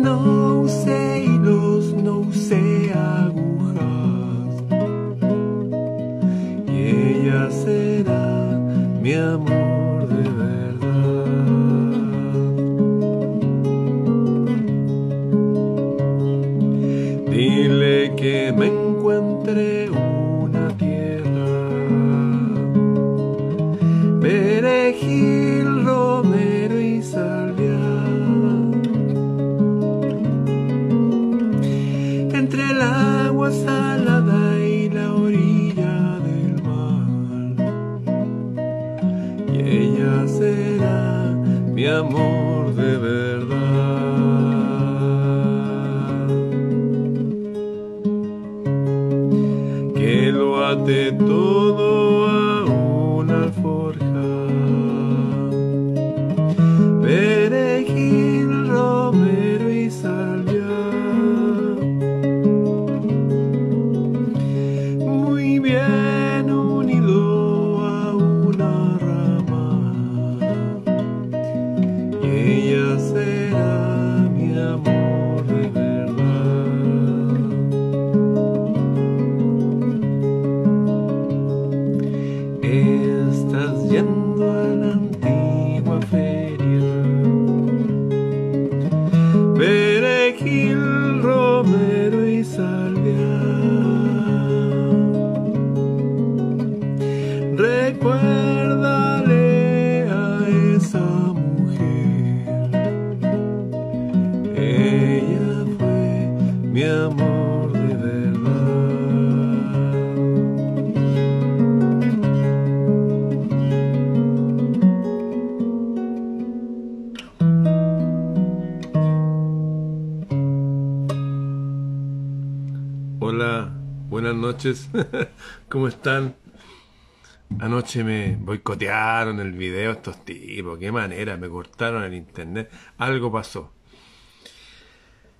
no ¿Cómo están? Anoche me boicotearon el video estos tipos. Qué manera, me cortaron el internet. Algo pasó.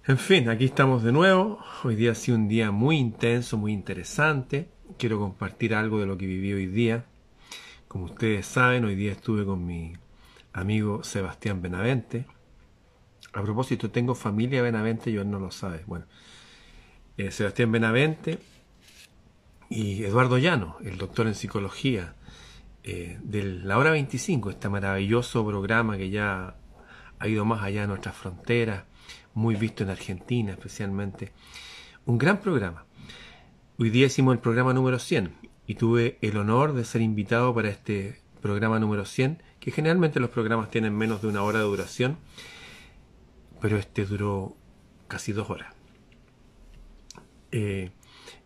En fin, aquí estamos de nuevo. Hoy día ha sido un día muy intenso, muy interesante. Quiero compartir algo de lo que viví hoy día. Como ustedes saben, hoy día estuve con mi amigo Sebastián Benavente. A propósito, tengo familia Benavente y él no lo sabe. Bueno, eh, Sebastián Benavente y Eduardo Llano, el doctor en psicología eh, de la hora 25, este maravilloso programa que ya ha ido más allá de nuestras fronteras, muy visto en Argentina especialmente. Un gran programa. Hoy día hicimos el programa número 100 y tuve el honor de ser invitado para este programa número 100, que generalmente los programas tienen menos de una hora de duración, pero este duró casi dos horas. Eh,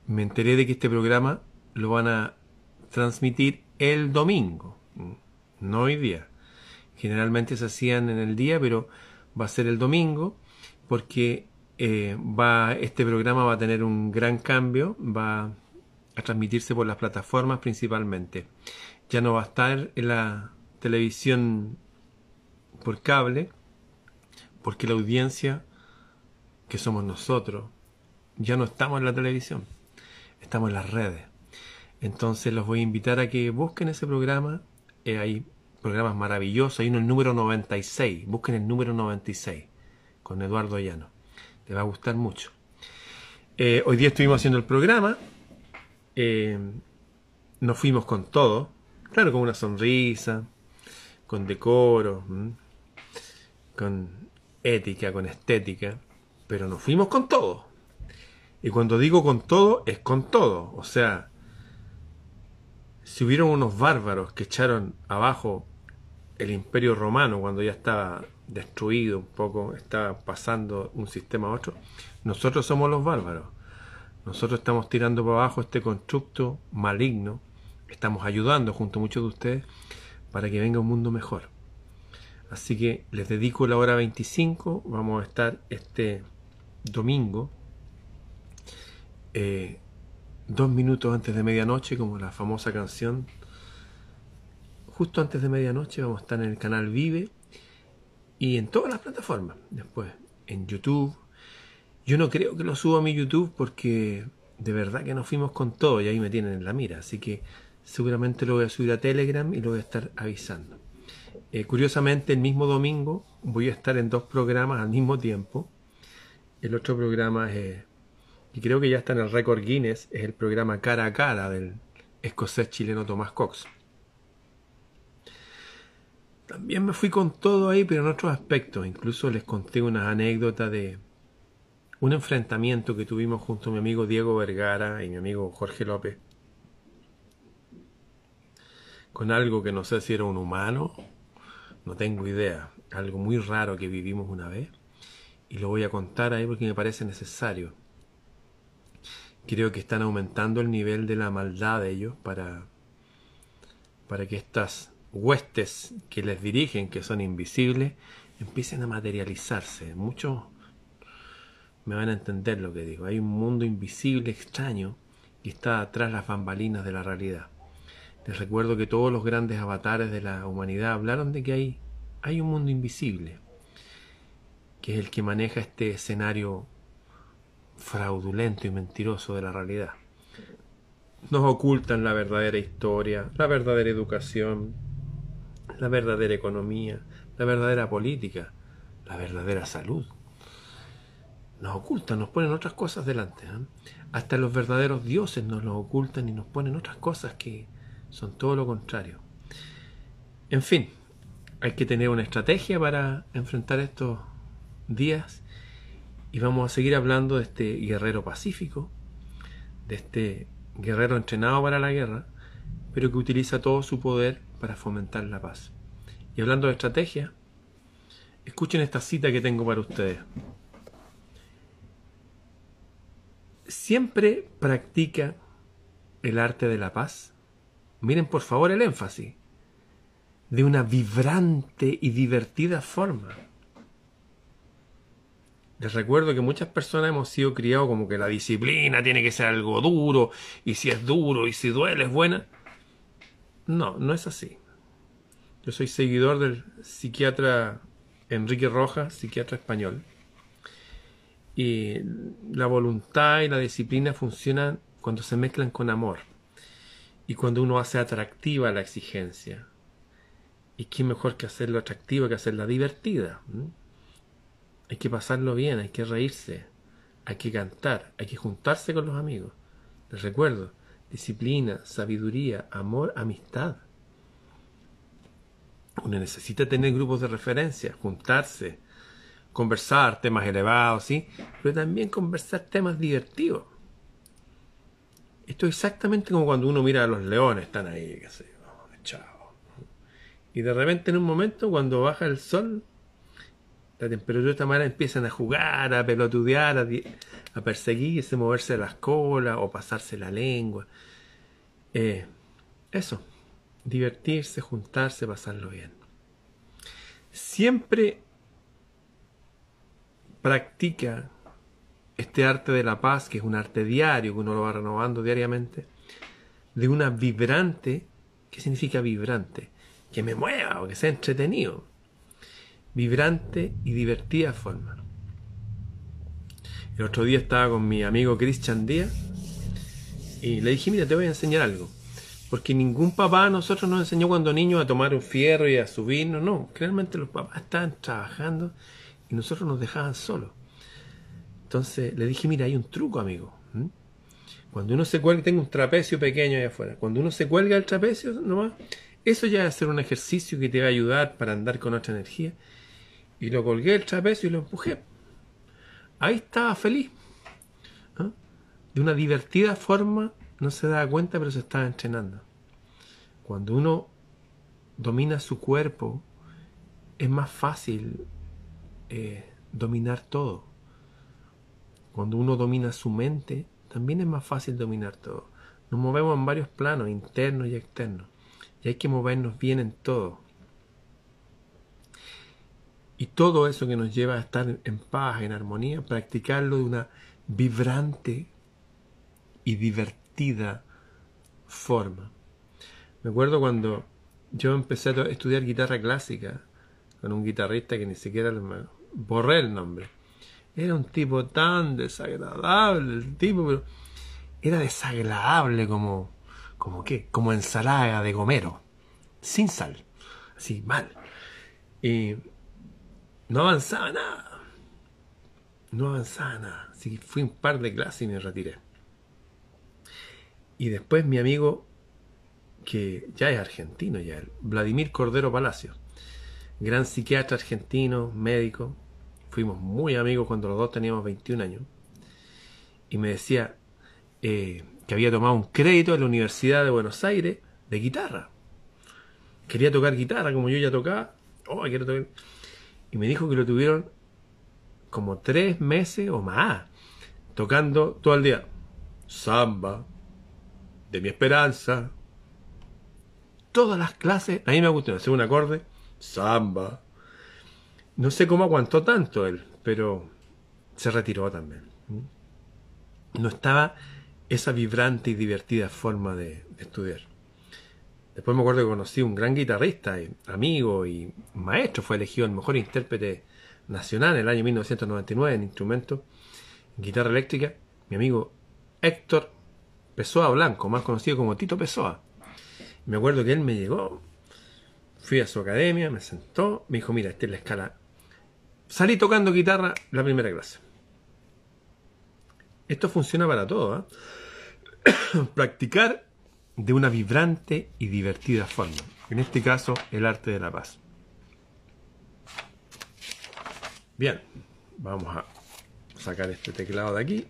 me enteré de que este programa lo van a transmitir el domingo, no hoy día. Generalmente se hacían en el día, pero va a ser el domingo porque eh, va este programa va a tener un gran cambio, va a transmitirse por las plataformas principalmente. Ya no va a estar en la televisión por cable, porque la audiencia que somos nosotros ya no estamos en la televisión, estamos en las redes. Entonces los voy a invitar a que busquen ese programa. Eh, hay programas maravillosos. Hay uno el número 96. Busquen el número 96 con Eduardo Llano. Te va a gustar mucho. Eh, hoy día estuvimos haciendo el programa. Eh, nos fuimos con todo. Claro, con una sonrisa, con decoro, con ética, con estética. Pero nos fuimos con todo. Y cuando digo con todo, es con todo. O sea, si hubieron unos bárbaros que echaron abajo el imperio romano cuando ya estaba destruido un poco, estaba pasando un sistema a otro, nosotros somos los bárbaros. Nosotros estamos tirando para abajo este constructo maligno, estamos ayudando junto a muchos de ustedes para que venga un mundo mejor. Así que les dedico la hora 25, vamos a estar este domingo eh, dos minutos antes de medianoche, como la famosa canción. Justo antes de medianoche vamos a estar en el canal Vive y en todas las plataformas. Después en YouTube. Yo no creo que lo suba a mi YouTube porque de verdad que nos fuimos con todo y ahí me tienen en la mira. Así que seguramente lo voy a subir a Telegram y lo voy a estar avisando. Eh, curiosamente, el mismo domingo voy a estar en dos programas al mismo tiempo. El otro programa es, y creo que ya está en el récord Guinness, es el programa Cara a Cara del escocés chileno Tomás Cox. También me fui con todo ahí, pero en otros aspectos. Incluso les conté unas anécdotas de un enfrentamiento que tuvimos junto a mi amigo Diego Vergara y mi amigo Jorge López. Con algo que no sé si era un humano, no tengo idea. Algo muy raro que vivimos una vez. Y lo voy a contar ahí porque me parece necesario. Creo que están aumentando el nivel de la maldad de ellos para, para que estas huestes que les dirigen, que son invisibles, empiecen a materializarse. Muchos me van a entender lo que digo. Hay un mundo invisible, extraño, que está atrás las bambalinas de la realidad. Les recuerdo que todos los grandes avatares de la humanidad hablaron de que hay, hay un mundo invisible, que es el que maneja este escenario fraudulento y mentiroso de la realidad. Nos ocultan la verdadera historia, la verdadera educación, la verdadera economía, la verdadera política, la verdadera salud. Nos ocultan, nos ponen otras cosas delante. ¿eh? Hasta los verdaderos dioses nos los ocultan y nos ponen otras cosas que son todo lo contrario. En fin, hay que tener una estrategia para enfrentar estos días y vamos a seguir hablando de este guerrero pacífico, de este guerrero entrenado para la guerra, pero que utiliza todo su poder para fomentar la paz. Y hablando de estrategia, escuchen esta cita que tengo para ustedes. Siempre practica el arte de la paz. Miren por favor el énfasis. De una vibrante y divertida forma. Les recuerdo que muchas personas hemos sido criados como que la disciplina tiene que ser algo duro, y si es duro y si duele es buena. No, no es así. Yo soy seguidor del psiquiatra Enrique Rojas, psiquiatra español. Y la voluntad y la disciplina funcionan cuando se mezclan con amor y cuando uno hace atractiva la exigencia. ¿Y qué mejor que hacerlo atractiva que hacerla divertida? Hay que pasarlo bien, hay que reírse, hay que cantar, hay que juntarse con los amigos. Les recuerdo, disciplina, sabiduría, amor, amistad. Uno necesita tener grupos de referencia, juntarse, conversar temas elevados, ¿sí? Pero también conversar temas divertidos. Esto es exactamente como cuando uno mira a los leones, están ahí, qué sé chao. Y de repente en un momento, cuando baja el sol, la temperatura de esta manera empiezan a jugar, a pelotudear, a, a perseguirse, moverse las colas o pasarse la lengua. Eh, eso, divertirse, juntarse, pasarlo bien. Siempre practica este arte de la paz, que es un arte diario, que uno lo va renovando diariamente, de una vibrante, ¿qué significa vibrante? Que me mueva o que sea entretenido. Vibrante y divertida forma. El otro día estaba con mi amigo Christian Díaz y le dije, mira, te voy a enseñar algo. Porque ningún papá a nosotros nos enseñó cuando niños a tomar un fierro y a subirnos. No, realmente los papás estaban trabajando y nosotros nos dejaban solos. Entonces le dije, mira, hay un truco, amigo. Cuando uno se cuelga, tengo un trapecio pequeño allá afuera. Cuando uno se cuelga el trapecio, nomás, eso ya va a ser un ejercicio que te va a ayudar para andar con otra energía. Y lo colgué el trapecio y lo empujé. Ahí estaba feliz. ¿ah? De una divertida forma, no se da cuenta, pero se estaba entrenando. Cuando uno domina su cuerpo, es más fácil eh, dominar todo. Cuando uno domina su mente, también es más fácil dominar todo. Nos movemos en varios planos, internos y externos. Y hay que movernos bien en todo. Y todo eso que nos lleva a estar en paz, en armonía, practicarlo de una vibrante y divertida forma. Me acuerdo cuando yo empecé a estudiar guitarra clásica con un guitarrista que ni siquiera me borré el nombre. Era un tipo tan desagradable, el tipo, pero era desagradable como, como qué, como ensalada de gomero, sin sal, así mal. Y no avanzaba nada, no avanzaba nada. Así que fui un par de clases y me retiré. Y después mi amigo, que ya es argentino, ya, Vladimir Cordero Palacio, gran psiquiatra argentino, médico, fuimos muy amigos cuando los dos teníamos 21 años, y me decía eh, que había tomado un crédito en la Universidad de Buenos Aires de guitarra. Quería tocar guitarra como yo ya tocaba. Oh, quiero tocar. Y me dijo que lo tuvieron como tres meses o más, tocando todo el día. Samba, de mi esperanza. Todas las clases, a mí me gusta hacer un acorde, samba. No sé cómo aguantó tanto él, pero se retiró también. No estaba esa vibrante y divertida forma de, estudiar. Después me acuerdo que conocí un gran guitarrista, amigo y maestro, fue elegido el mejor intérprete nacional en el año 1999 en instrumento, en guitarra eléctrica, mi amigo Héctor Pessoa Blanco, más conocido como Tito Pessoa. Me acuerdo que él me llegó, fui a su academia, me sentó, me dijo, mira, esta es la escala. Salí tocando guitarra la primera clase. Esto funciona para todo. ¿eh? Practicar de una vibrante y divertida forma. En este caso, el arte de la paz. Bien, vamos a sacar este teclado de aquí.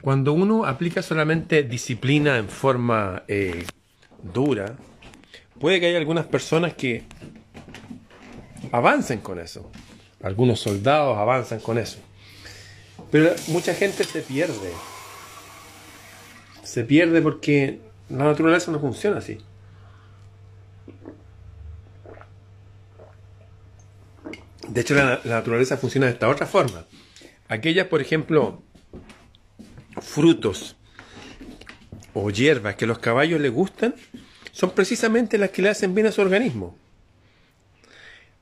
Cuando uno aplica solamente disciplina en forma eh, dura, puede que haya algunas personas que avancen con eso. Algunos soldados avanzan con eso. Pero mucha gente se pierde. Se pierde porque la naturaleza no funciona así. De hecho, la, naturaleza funciona de esta otra forma. Aquellas, por ejemplo, frutos o hierbas que a los caballos les gustan, son precisamente las que le hacen bien a su organismo.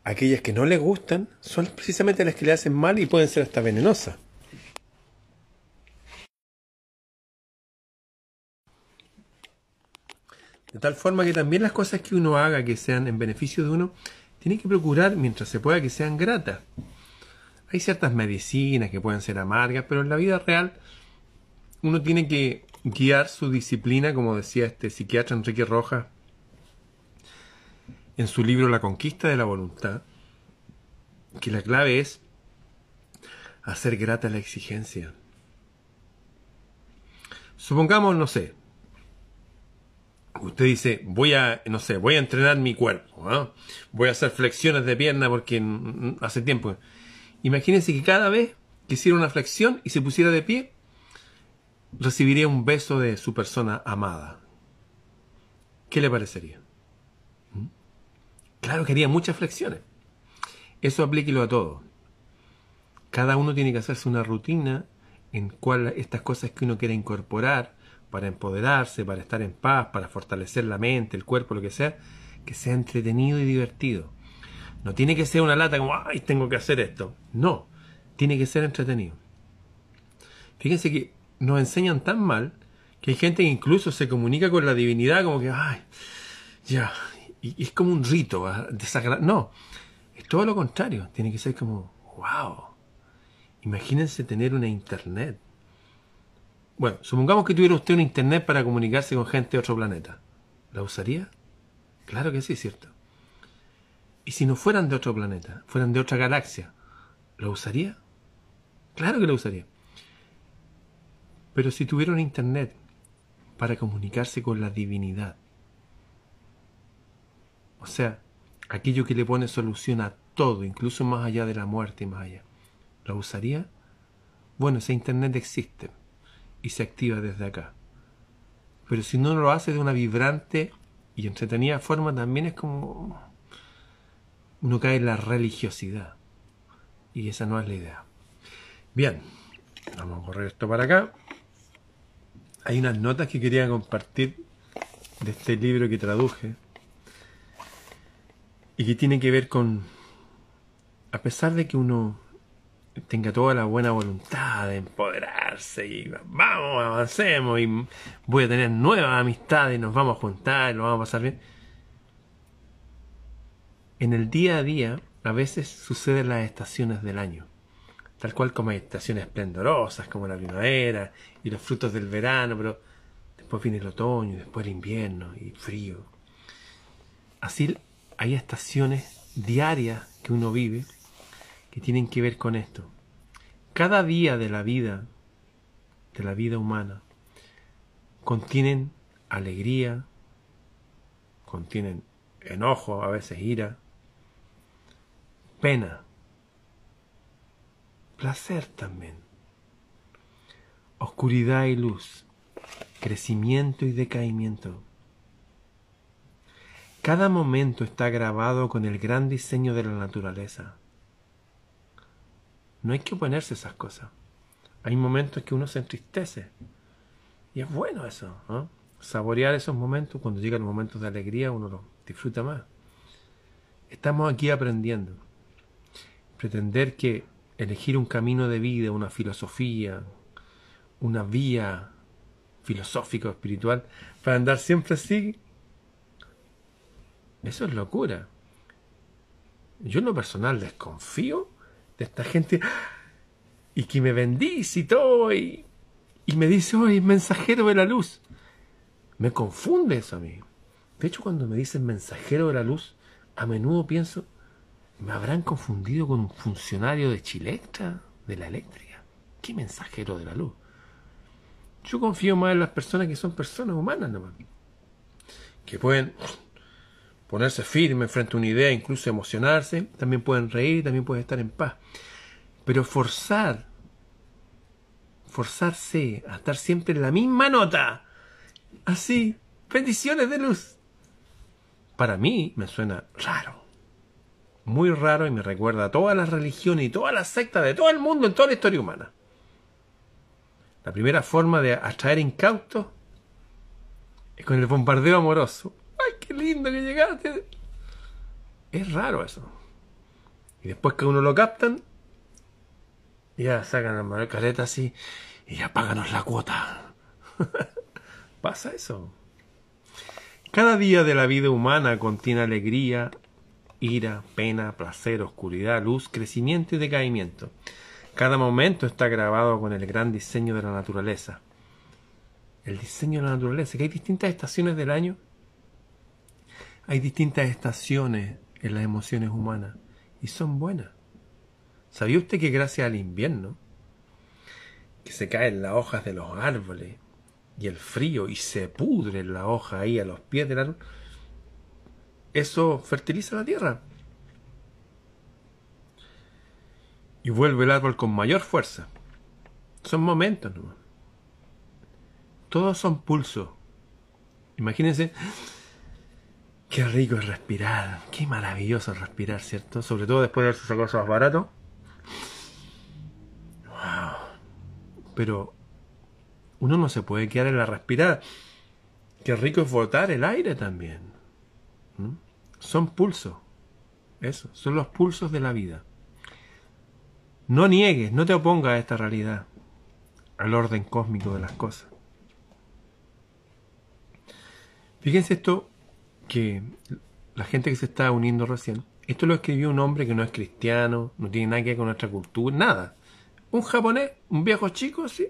Aquellas que no les gustan son precisamente las que le hacen mal y pueden ser hasta venenosas. De tal forma que también las cosas que uno haga que sean en beneficio de uno, tiene que procurar, mientras se pueda, que sean gratas. Hay ciertas medicinas que pueden ser amargas, pero en la vida real uno tiene que guiar su disciplina, como decía este psiquiatra Enrique Rojas en su libro La conquista de la voluntad, que la clave es hacer grata la exigencia. Supongamos, no sé, usted dice, voy a, no sé, voy a entrenar mi cuerpo, ¿ah? voy a hacer flexiones de pierna porque hace tiempo. Imagínense que cada vez que hiciera una flexión y se pusiera de pie, recibiría un beso de su persona amada. ¿Qué le parecería? ¿Mm? Claro que haría muchas flexiones. Eso aplíquelo a todo. Cada uno tiene que hacerse una rutina en cual estas cosas que uno quiere incorporar para empoderarse, para estar en paz, para fortalecer la mente, el cuerpo, lo que sea, que sea entretenido y divertido. No tiene que ser una lata como, ay, tengo que hacer esto. No, tiene que ser entretenido. Fíjense que nos enseñan tan mal que hay gente que incluso se comunica con la divinidad como que, ay, ya, y, es como un rito desagradable. No, es todo lo contrario, tiene que ser como, wow, imagínense tener una internet. Bueno, supongamos que tuviera usted una internet para comunicarse con gente de otro planeta. ¿La usaría? Claro que sí, cierto. ¿Y si no fueran de otro planeta, fueran de otra galaxia, ¿la usaría? Claro que la usaría. Pero si tuvieron internet para comunicarse con la divinidad, o sea, aquello que le pone solución a todo, incluso más allá de la muerte y más allá, ¿lo usaría? Bueno, ese internet existe y se activa desde acá. Pero si no lo hace de una vibrante y entretenida forma, también es como uno cae en la religiosidad. Y esa no es la idea. Bien, vamos a correr esto para acá hay unas notas que quería compartir de este libro que traduje y que tiene que ver con, a pesar de que uno tenga toda la buena voluntad de empoderarse y vamos, avancemos y voy a tener nuevas amistades y nos vamos a juntar y lo vamos a pasar bien. En el día a día a veces suceden las estaciones del año, tal cual como hay estaciones esplendorosas como la primavera y los frutos del verano, pero después viene el otoño y después el invierno y frío. Así hay estaciones diarias que uno vive que tienen que ver con esto. Cada día de la vida, de la vida humana, contienen alegría, contienen enojo, a veces ira, pena, placer también, oscuridad y luz, crecimiento y decaimiento. Cada momento está grabado con el gran diseño de la naturaleza. No hay que oponerse a esas cosas. Hay momentos que uno se entristece. Y es bueno eso, Saborear esos momentos, cuando llegan los momentos de alegría, uno los disfruta más. Estamos aquí aprendiendo. Pretender que elegir un camino de vida, una filosofía, una vía filosófica o espiritual, para andar siempre así, eso es locura. Yo en lo personal desconfío de esta gente y que me bendice y todo y, me dice, hoy mensajero de la luz. Me confunde eso a mí. De hecho, cuando me dicen mensajero de la luz, a menudo pienso, ¿me habrán confundido con un funcionario de Chilectra, de la eléctrica? ¿Qué mensajero de la luz? Yo confío más en las personas que son personas humanas nomás. Que pueden ponerse firme frente a una idea, incluso emocionarse, también pueden reír, también pueden estar en paz. Pero forzar, forzarse a estar siempre en la misma nota, así, bendiciones de luz, para mí me suena raro. Muy raro y me recuerda a todas las religiones y todas las sectas de todo el mundo en toda la historia humana. La primera forma de atraer incautos es con el bombardeo amoroso qué lindo que llegaste. Es raro eso. Y después que uno lo captan, ya sacan la careta así y ya páganos la cuota. Pasa eso. Cada día de la vida humana contiene alegría, ira, pena, placer, oscuridad, luz, crecimiento y decaimiento. Cada momento está grabado con el gran diseño de la naturaleza. El diseño de la naturaleza, que hay distintas estaciones del año hay distintas estaciones en las emociones humanas y son buenas. ¿Sabía usted que gracias al invierno, que se caen las hojas de los árboles y el frío y se pudre la hoja ahí a los pies del árbol, eso fertiliza la tierra? Y vuelve el árbol con mayor fuerza. Son momentos nomás. Todos son pulsos. Imagínense Qué rico es respirar. Qué maravilloso es respirar, ¿cierto? Sobre todo después de haberse sacado cosas baratos. Wow. Pero uno no se puede quedar en la respirar. Qué rico es botar el aire también. ¿Mm? Son pulsos. Eso, son los pulsos de la vida. No niegues, no te opongas a esta realidad, al orden cósmico de las cosas. Fíjense esto que la gente que se está uniendo recién, esto lo escribió un hombre que no es cristiano, no tiene nada que ver con nuestra cultura, nada. Un japonés, un viejo chico, sí.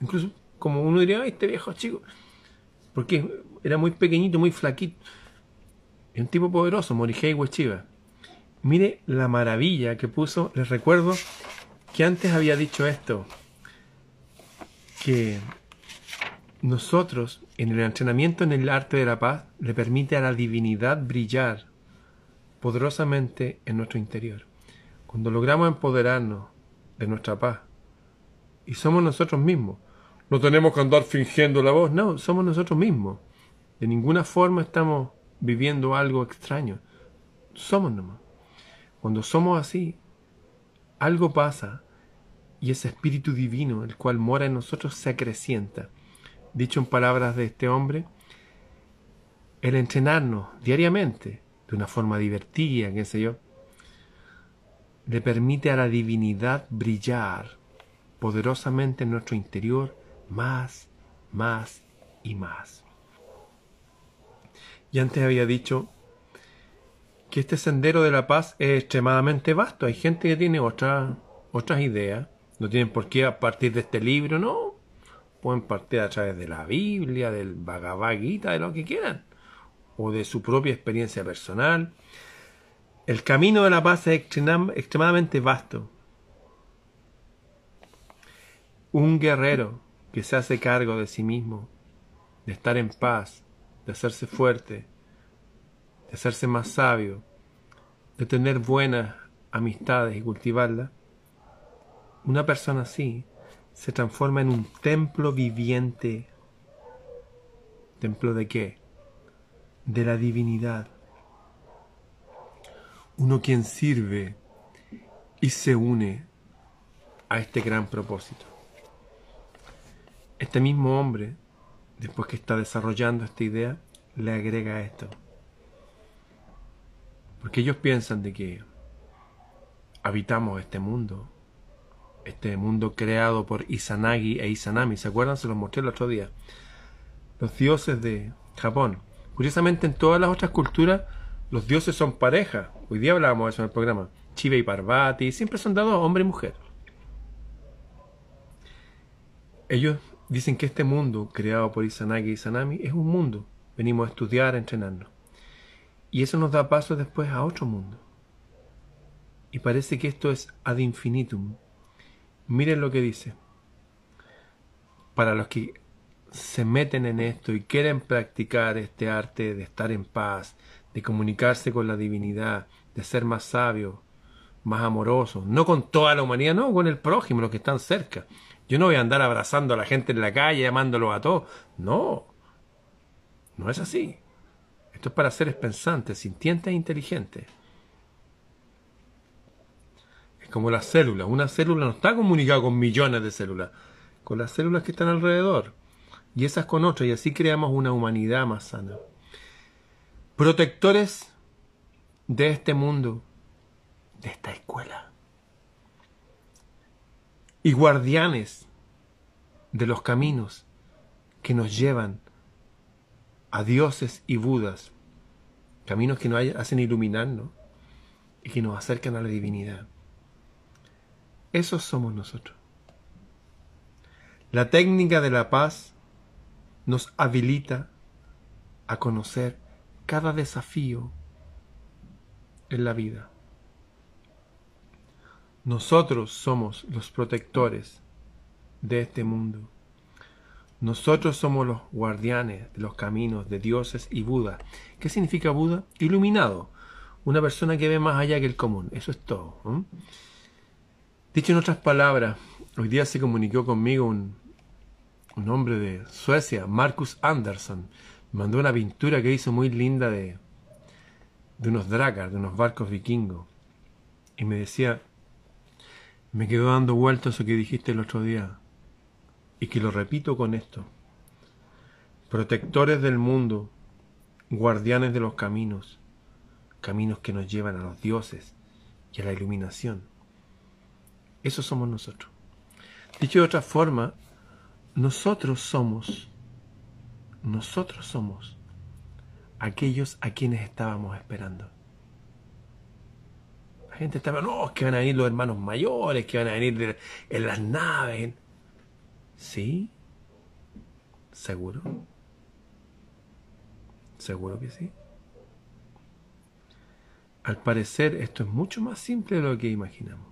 Incluso, como uno diría, este viejo chico. Porque era muy pequeñito, muy flaquito. Un tipo poderoso, Morihei Ueshiba. Mire la maravilla que puso. Les recuerdo que antes había dicho esto. Que nosotros, en el entrenamiento en el arte de la paz, le permite a la divinidad brillar poderosamente en nuestro interior. Cuando logramos empoderarnos de nuestra paz, y somos nosotros mismos, no tenemos que andar fingiendo la voz, no, somos nosotros mismos. De ninguna forma estamos viviendo algo extraño. Somos nomás. Cuando somos así, algo pasa y ese espíritu divino, el cual mora en nosotros, se acrecienta dicho en palabras de este hombre, el entrenarnos diariamente, de una forma divertida, qué sé yo, le permite a la divinidad brillar poderosamente en nuestro interior más, más y más. Y antes había dicho que este sendero de la paz es extremadamente vasto. Hay gente que tiene otras otras ideas. No tienen por qué a partir de este libro, no. Pueden partir a través de la Biblia, del Bhagavad Gita, de lo que quieran. O de su propia experiencia personal. El camino de la paz es extremadamente vasto. Un guerrero que se hace cargo de sí mismo, de estar en paz, de hacerse fuerte, de hacerse más sabio, de tener buenas amistades y cultivarlas, una persona así se transforma en un templo viviente. ¿Templo de qué? De la divinidad. Uno quien sirve y se une a este gran propósito. Este mismo hombre, después que está desarrollando esta idea, le agrega esto. Porque ellos piensan de que habitamos este mundo, este mundo creado por Izanagi e Izanami. ¿Se acuerdan? Se los mostré el otro día. Los dioses de Japón. Curiosamente, en todas las otras culturas, los dioses son pareja. Hoy día hablábamos de eso en el programa. Chiva y Parvati, siempre son dados hombre y mujer. Ellos dicen que este mundo, creado por Izanagi y Izanami, es un mundo. Venimos a estudiar, a entrenarnos. Y eso nos da paso después a otro mundo. Y parece que esto es ad infinitum. Miren lo que dice. Para los que se meten en esto y quieren practicar este arte de estar en paz, de comunicarse con la divinidad, de ser más sabio, más amoroso, no con toda la humanidad, no, con el prójimo, los que están cerca. Yo no voy a andar abrazando a la gente en la calle, llamándolos a todos. No, no es así. Esto es para seres pensantes, sintientes e inteligentes. Como las células. Una célula no está comunicada con millones de células, con las células que están alrededor. Y esas con otras, y así creamos una humanidad más sana. Protectores de este mundo, de esta escuela. Y guardianes de los caminos que nos llevan a dioses y budas, caminos que nos hacen iluminarnos y que nos acercan a la divinidad. Esos somos nosotros. La técnica de la paz nos habilita a conocer cada desafío en la vida. Nosotros somos los protectores de este mundo. Nosotros somos los guardianes de los caminos de dioses y Buda. ¿Qué significa Buda? Iluminado. Una persona que ve más allá que el común. Eso es todo. Dicho en otras palabras, hoy día se comunicó conmigo un, un hombre de Suecia, Marcus Anderson. Me mandó una pintura que hizo muy linda de, de unos dragas, de unos barcos vikingos. Y me decía, me quedó dando vueltas eso que dijiste el otro día y que lo repito con esto. Protectores del mundo, guardianes de los caminos, caminos que nos llevan a los dioses y a la iluminación. Eso somos nosotros. Dicho de otra forma, nosotros somos, nosotros somos aquellos a quienes estábamos esperando. La gente estaba, no, que van a venir los hermanos mayores, que van a venir en las naves. ¿Sí? ¿Seguro? ¿Seguro que sí? Al parecer esto es mucho más simple de lo que imaginamos.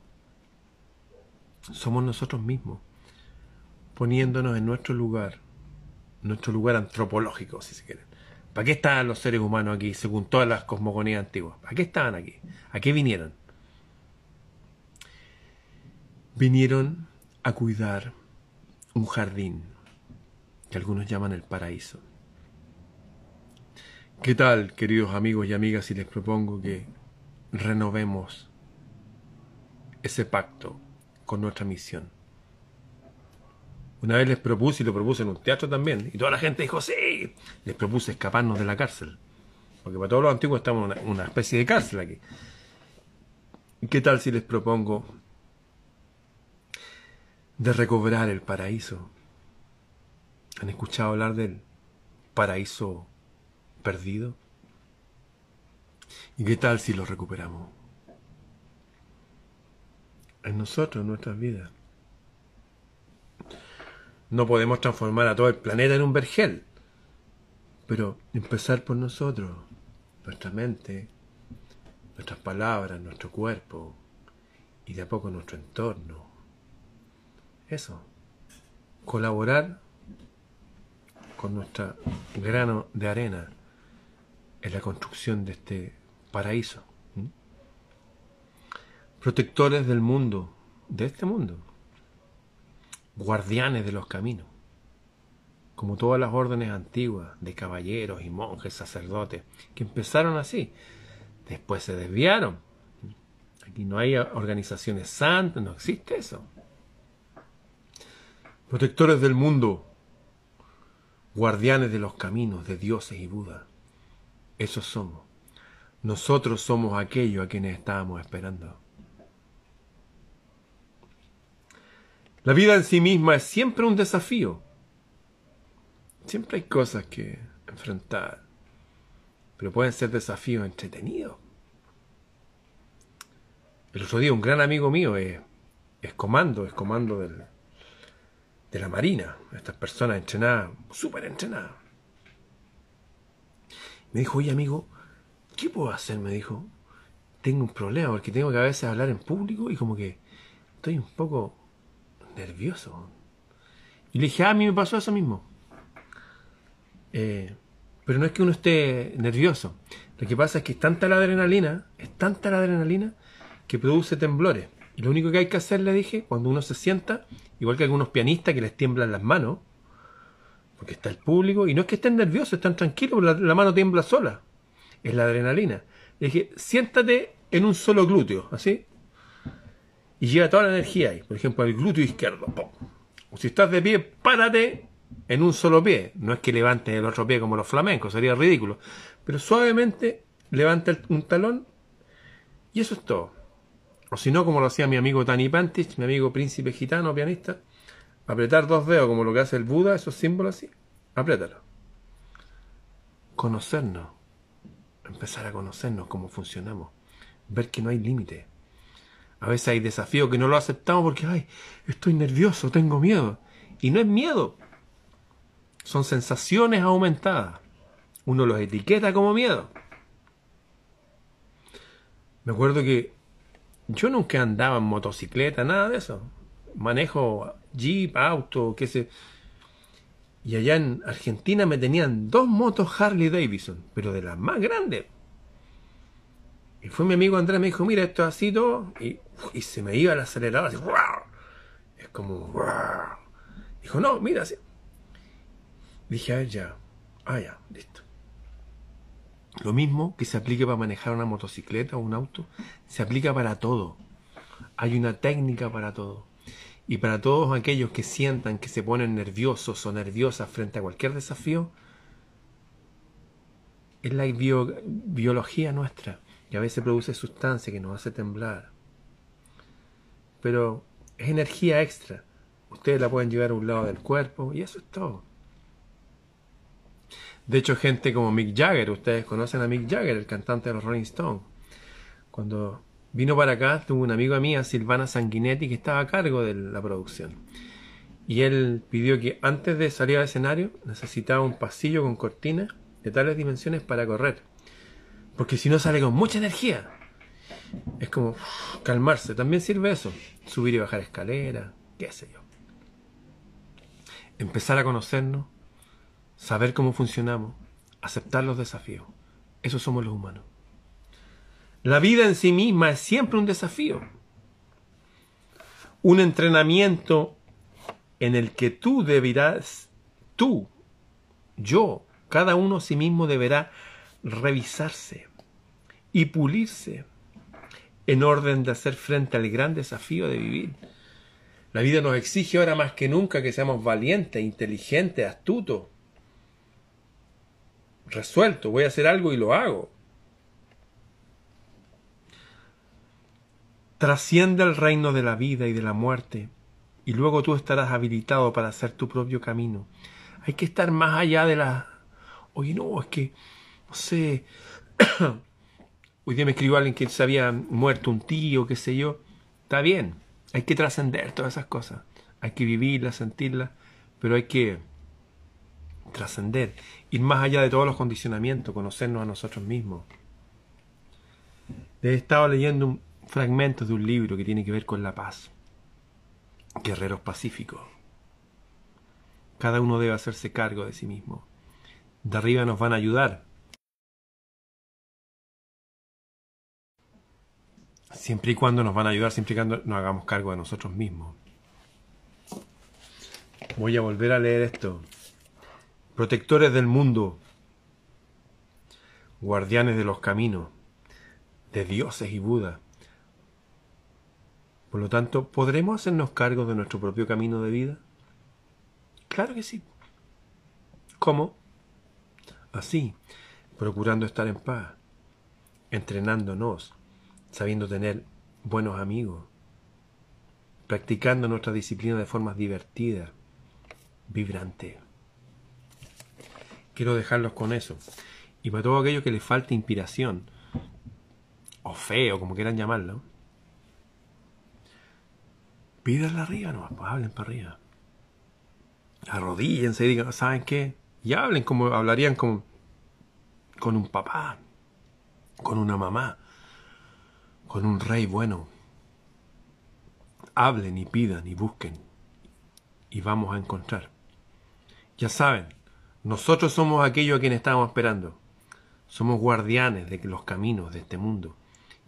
Somos nosotros mismos, poniéndonos en nuestro lugar, nuestro lugar antropológico, si se quieren. ¿Para qué estaban los seres humanos aquí, según todas las cosmogonías antiguas? ¿Para qué estaban aquí? ¿A qué vinieron? Vinieron a cuidar un jardín que algunos llaman el paraíso. ¿Qué tal, queridos amigos y amigas, si les propongo que renovemos ese pacto con nuestra misión? Una vez les propuse, y lo propuse en un teatro también, y toda la gente dijo, sí, les propuse escaparnos de la cárcel, porque para todos los antiguos estamos en una, especie de cárcel aquí. ¿Qué tal si les propongo de recobrar el paraíso? ¿Han escuchado hablar del paraíso perdido? ¿Y qué tal si lo recuperamos? En nosotros, en nuestras vidas. No podemos transformar a todo el planeta en un vergel, pero empezar por nosotros, nuestra mente, nuestras palabras, nuestro cuerpo y de a poco nuestro entorno. Eso, colaborar con nuestro grano de arena en la construcción de este paraíso. Protectores del mundo, de este mundo, guardianes de los caminos, como todas las órdenes antiguas de caballeros y monjes, sacerdotes, que empezaron así, después se desviaron. Aquí no hay organizaciones santas, no existe eso. Protectores del mundo, guardianes de los caminos de dioses y Buda. Esos somos. Nosotros somos aquellos a quienes estábamos esperando. La vida en sí misma es siempre un desafío. Siempre hay cosas que enfrentar, pero pueden ser desafíos entretenidos. El otro día un gran amigo mío es, comando, es comando del, de la Marina, estas personas entrenadas, súper entrenadas. Me dijo, oye amigo, ¿qué puedo hacer? Me dijo, tengo un problema porque tengo que a veces hablar en público y como que estoy un poco nervioso. Y le dije, ah, a mí me pasó eso mismo. Eh, pero no es que uno esté nervioso. Lo que pasa es que es tanta la adrenalina, es tanta la adrenalina que produce temblores. Y lo único que hay que hacer, le dije, cuando uno se sienta, igual que algunos pianistas que les tiemblan las manos, porque está el público, y no es que estén nerviosos, están tranquilos, la, la mano tiembla sola. Es la adrenalina. Le dije, siéntate en un solo glúteo, así, y lleva toda la energía ahí. Por ejemplo, el glúteo izquierdo. O si estás de pie, párate en un solo pie. No es que levantes el otro pie como los flamencos, sería ridículo. Pero suavemente levanta un talón y eso es todo. O si no, como lo hacía mi amigo Tani Pantich, mi amigo príncipe gitano, pianista, apretar dos dedos como lo que hace el Buda, esos símbolos así, apriétalo. Conocernos, empezar a conocernos cómo funcionamos, ver que no hay límite. A veces hay desafíos que no lo aceptamos porque, ay, estoy nervioso, tengo miedo. Y no es miedo, son sensaciones aumentadas. Uno los etiqueta como miedo. Me acuerdo que yo nunca andaba en motocicleta, nada de eso. Manejo jeep, auto, qué sé. Y allá en Argentina me tenían dos motos Harley Davidson, pero de las más grandes. Y fue mi amigo Andrés, me dijo, mira, esto es así todo. Y, se me iba el acelerador, así, Es como, Dijo, no, mira, así. Dije, a ver, ya. Ah, ya, listo. Lo mismo que se aplique para manejar una motocicleta o un auto, se aplica para todo. Hay una técnica para todo. Y para todos aquellos que sientan que se ponen nerviosos o nerviosas frente a cualquier desafío, es la biología nuestra, que a veces produce sustancia que nos hace temblar. Pero es energía extra. Ustedes la pueden llevar a un lado del cuerpo y eso es todo. De hecho, gente como Mick Jagger, ustedes conocen a Mick Jagger, el cantante de los Rolling Stones. Cuando vino para acá, tuvo una amiga mía, Silvana Sanguinetti, que estaba a cargo de la producción. Y él pidió que antes de salir al escenario necesitaba un pasillo con cortinas de tales dimensiones para correr. Porque si no sale con mucha energía. Es como calmarse. También sirve eso. Subir y bajar escaleras, qué sé yo. Empezar a conocernos, saber cómo funcionamos, aceptar los desafíos. Eso somos los humanos. La vida en sí misma es siempre un desafío. Un entrenamiento en el que tú deberás, tú, yo, cada uno a sí mismo deberá revisarse y pulirse en orden de hacer frente al gran desafío de vivir. La vida nos exige ahora más que nunca que seamos valientes, inteligentes, astutos, resuelto, voy a hacer algo y lo hago. Trasciende el reino de la vida y de la muerte, y luego tú estarás habilitado para hacer tu propio camino. Hay que estar más allá de la... Oye, no, es que, no sé, hoy día me escribió alguien que se había muerto un tío, qué sé yo. Está bien, hay que trascender todas esas cosas. Hay que vivirlas, sentirlas, pero hay que trascender, ir más allá de todos los condicionamientos, conocernos a nosotros mismos. He estado leyendo un fragmento de un libro que tiene que ver con la paz. Guerreros pacíficos. Cada uno debe hacerse cargo de sí mismo. De arriba nos van a ayudar. Siempre y cuando nos van a ayudar, siempre y cuando nos hagamos cargo de nosotros mismos. Voy a volver a leer esto. Protectores del mundo, guardianes de los caminos, de dioses y Buda. Por lo tanto, ¿podremos hacernos cargo de nuestro propio camino de vida? Claro que sí. ¿Cómo? Así, procurando estar en paz, entrenándonos, sabiendo tener buenos amigos, practicando nuestra disciplina de formas divertidas, vibrantes. Quiero dejarlos con eso. Y para todo aquello que les falte inspiración, o feo, como quieran llamarlo, pídanla arriba no pues hablen para arriba. Arrodíllense y digan, ¿saben qué? Y hablen como hablarían con, con un papá, con una mamá, con un rey bueno. Hablen y pidan y busquen y vamos a encontrar. Ya saben, nosotros somos aquellos a quienes estamos esperando. Somos guardianes de los caminos de este mundo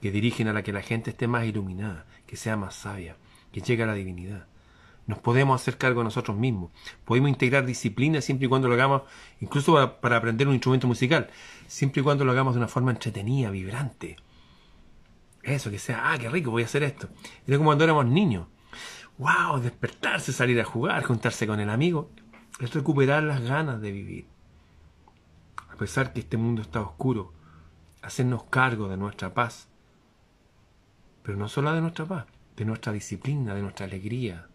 que dirigen a la que la gente esté más iluminada, que sea más sabia, que llegue a la divinidad. Nos podemos hacer cargo de nosotros mismos. Podemos integrar disciplina siempre y cuando lo hagamos, incluso para, aprender un instrumento musical, siempre y cuando lo hagamos de una forma entretenida, vibrante. Eso, que sea, ah, qué rico, voy a hacer esto. Era como cuando éramos niños. ¡Wow! Despertarse, salir a jugar, juntarse con el amigo. Es recuperar las ganas de vivir. A pesar que este mundo está oscuro, hacernos cargo de nuestra paz pero no solo de nuestra paz, de nuestra disciplina, de nuestra alegría.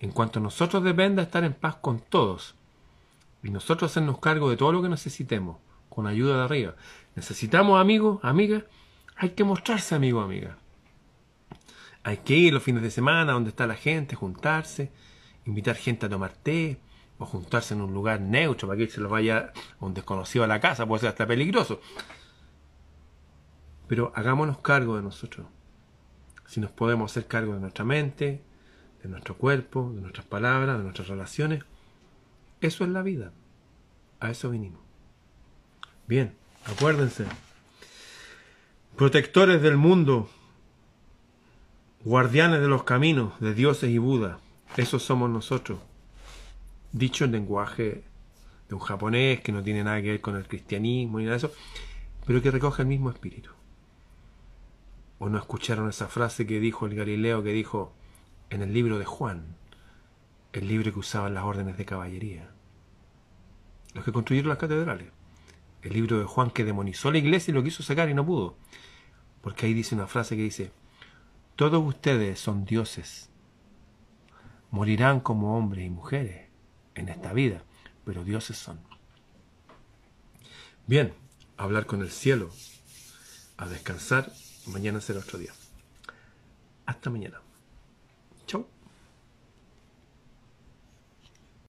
En cuanto a nosotros dependa estar en paz con todos y nosotros hacernos cargo de todo lo que necesitemos, con ayuda de arriba. Necesitamos amigos, amigas, hay que mostrarse amigo, amiga. Hay que ir los fines de semana donde está la gente, juntarse, invitar gente a tomar té, o juntarse en un lugar neutro para que se los vaya un desconocido a la casa, puede ser hasta peligroso. Pero hagámonos cargo de nosotros. Si nos podemos hacer cargo de nuestra mente, de nuestro cuerpo, de nuestras palabras, de nuestras relaciones, eso es la vida. A eso vinimos. Bien, acuérdense. Protectores del mundo, guardianes de los caminos de dioses y Buda, esos somos nosotros. Dicho en lenguaje de un japonés que no tiene nada que ver con el cristianismo ni nada de eso, pero que recoge el mismo espíritu. ¿O no escucharon esa frase que dijo el Galileo que dijo en el libro de Juan, el libro que usaban las órdenes de caballería? Los que construyeron las catedrales. El libro de Juan que demonizó la iglesia y lo quiso sacar y no pudo. Porque ahí dice una frase que dice, todos ustedes son dioses. Morirán como hombres y mujeres en esta vida, pero dioses son. Bien, hablar con el cielo, a descansar Mañana será otro día. Hasta mañana. Chau.